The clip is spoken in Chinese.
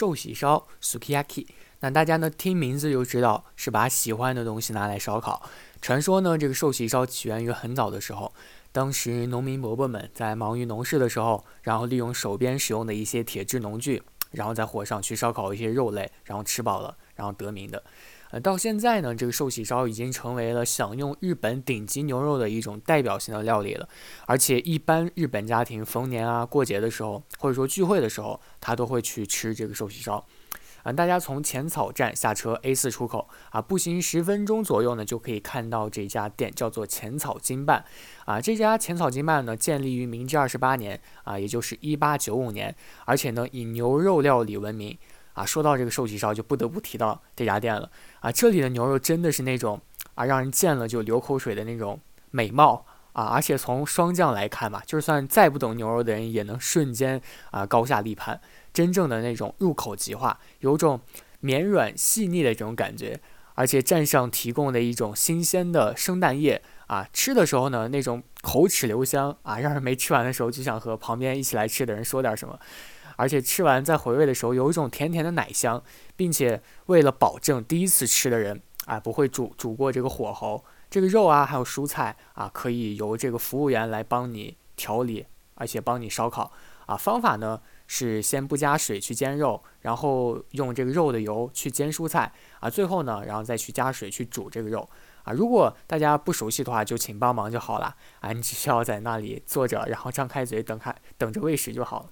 寿喜烧 （sukiyaki）。那大家呢听名字就知道是把喜欢的东西拿来烧烤。传说呢，这个寿喜烧起源于很早的时候，当时农民伯伯们在忙于农事的时候，然后利用手边使用的一些铁制农具，然后在火上去烧烤一些肉类，然后吃饱了，然后得名的。呃，到现在呢，这个寿喜烧已经成为了享用日本顶级牛肉的一种代表性的料理了。而且，一般日本家庭逢年啊、过节的时候，或者说聚会的时候，他都会去吃这个寿喜烧。啊，大家从浅草站下车 A 四出口啊，步行十分钟左右呢，就可以看到这家店，叫做浅草金办。啊，这家浅草金办呢，建立于明治二十八年啊，也就是一八九五年，而且呢，以牛肉料理闻名。啊，说到这个寿喜烧，就不得不提到这家店了。啊，这里的牛肉真的是那种啊，让人见了就流口水的那种美貌啊！而且从霜降来看吧，就算再不懂牛肉的人，也能瞬间啊高下立判。真正的那种入口即化，有种绵软细腻的这种感觉。而且蘸上提供的一种新鲜的生蛋液啊，吃的时候呢，那种口齿留香啊，让人没吃完的时候就想和旁边一起来吃的人说点什么。而且吃完再回味的时候，有一种甜甜的奶香，并且为了保证第一次吃的人啊不会煮煮过这个火候，这个肉啊还有蔬菜啊可以由这个服务员来帮你调理，而且帮你烧烤啊。方法呢是先不加水去煎肉，然后用这个肉的油去煎蔬菜啊，最后呢然后再去加水去煮这个肉啊。如果大家不熟悉的话，就请帮忙就好了啊，你只需要在那里坐着，然后张开嘴等开等着喂食就好了。